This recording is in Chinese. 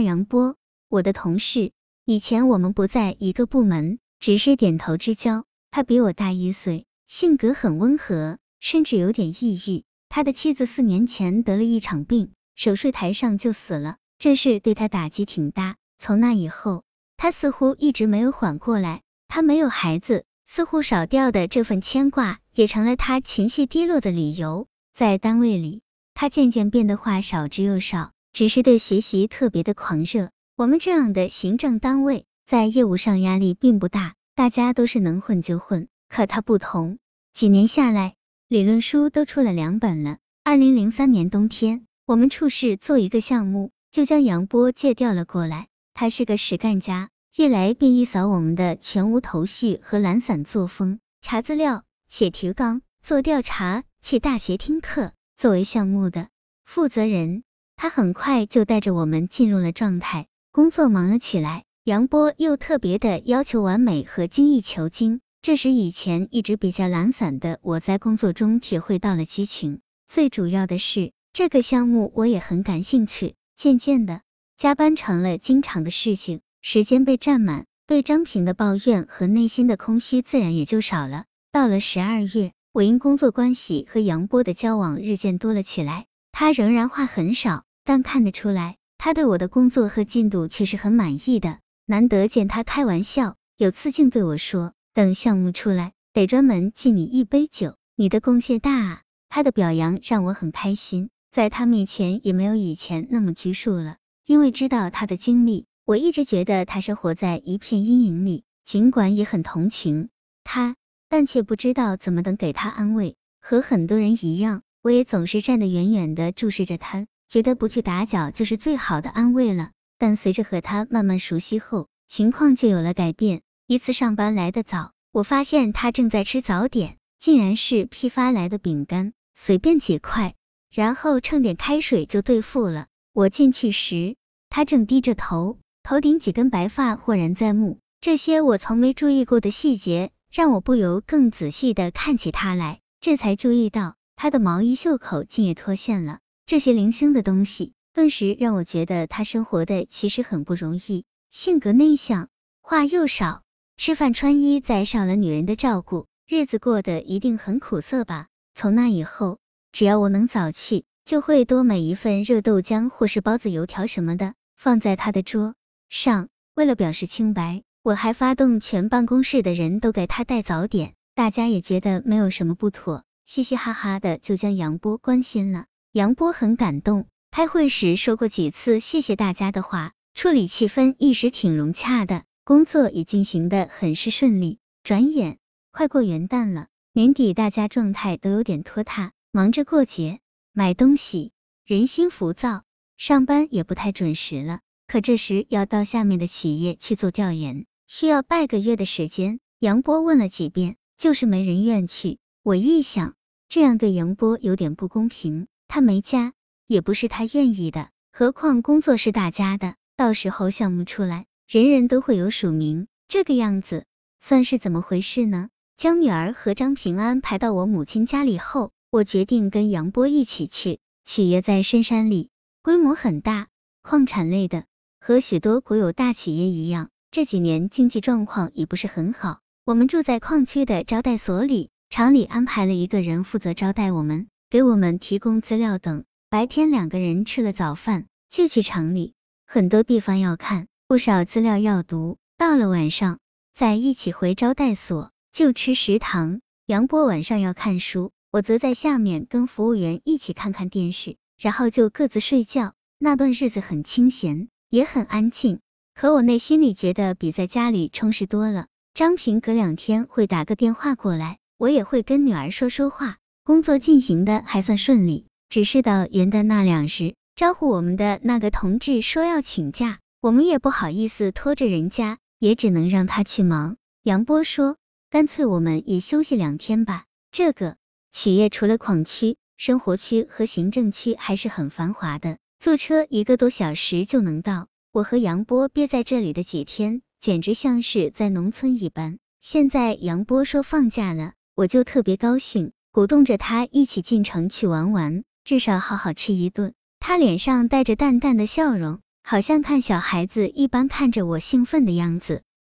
杨波，我的同事，以前我们不在一个部门，只是点头之交。他比我大一岁，性格很温和，甚至有点抑郁。他的妻子四年前得了一场病，手术台上就死了，这事对他打击挺大。从那以后，他似乎一直没有缓过来。他没有孩子，似乎少掉的这份牵挂，也成了他情绪低落的理由。在单位里，他渐渐变得话少之又少，只是对学习特别的狂热。我们这样的行政单位，在业务上压力并不大，大家都是能混就混。可他不同，几年下来，理论书都出了两本了。二零零三年冬天，我们处室做一个项目，就将杨波借调了过来。他是个实干家。一来便一扫我们的全无头绪和懒散作风，查资料、写提纲、做调查、去大学听课。作为项目的负责人，他很快就带着我们进入了状态，工作忙了起来。杨波又特别的要求完美和精益求精，这时以前一直比较懒散的我在工作中体会到了激情。最主要的是，这个项目我也很感兴趣。渐渐的，加班成了经常的事情。时间被占满，对张平的抱怨和内心的空虚自然也就少了。到了十二月，我因工作关系和杨波的交往日渐多了起来。他仍然话很少，但看得出来，他对我的工作和进度却是很满意的。难得见他开玩笑，有次竟对我说：“等项目出来，得专门敬你一杯酒，你的贡献大啊。”他的表扬让我很开心，在他面前也没有以前那么拘束了，因为知道他的经历。我一直觉得他是活在一片阴影里，尽管也很同情他，但却不知道怎么能给他安慰。和很多人一样，我也总是站得远远的注视着他，觉得不去打搅就是最好的安慰了。但随着和他慢慢熟悉后，情况就有了改变。一次上班来的早，我发现他正在吃早点，竟然是批发来的饼干，随便几块，然后盛点开水就对付了。我进去时，他正低着头。头顶几根白发豁然在目，这些我从没注意过的细节，让我不由更仔细的看起他来。这才注意到他的毛衣袖口竟也脱线了。这些零星的东西，顿时让我觉得他生活的其实很不容易。性格内向，话又少，吃饭穿衣再少了女人的照顾，日子过得一定很苦涩吧。从那以后，只要我能早去，就会多买一份热豆浆或是包子、油条什么的，放在他的桌。上，为了表示清白，我还发动全办公室的人都给他带早点，大家也觉得没有什么不妥，嘻嘻哈哈的就将杨波关心了。杨波很感动，开会时说过几次谢谢大家的话，处理气氛一时挺融洽的，工作也进行的很是顺利。转眼快过元旦了，年底大家状态都有点拖沓，忙着过节、买东西，人心浮躁，上班也不太准时了。可这时要到下面的企业去做调研，需要半个月的时间。杨波问了几遍，就是没人愿去。我一想，这样对杨波有点不公平。他没家，也不是他愿意的。何况工作是大家的，到时候项目出来，人人都会有署名。这个样子算是怎么回事呢？将女儿和张平安排到我母亲家里后，我决定跟杨波一起去。企业在深山里，规模很大，矿产类的。和许多国有大企业一样，这几年经济状况也不是很好。我们住在矿区的招待所里，厂里安排了一个人负责招待我们，给我们提供资料等。白天两个人吃了早饭，就去厂里，很多地方要看，不少资料要读。到了晚上，再一起回招待所，就吃食堂。杨波晚上要看书，我则在下面跟服务员一起看看电视，然后就各自睡觉。那段日子很清闲。也很安静，可我内心里觉得比在家里充实多了。张平隔两天会打个电话过来，我也会跟女儿说说话。工作进行的还算顺利，只是到元旦那两时，招呼我们的那个同志说要请假，我们也不好意思拖着人家，也只能让他去忙。杨波说，干脆我们也休息两天吧。这个企业除了矿区、生活区和行政区还是很繁华的。坐车一个多小时就能到。我和杨波憋在这里的几天，简直像是在农村一般。现在杨波说放假了，我就特别高兴，鼓动着他一起进城去玩玩，至少好好吃一顿。他脸上带着淡淡的笑容，好像看小孩子一般看着我兴奋的样子。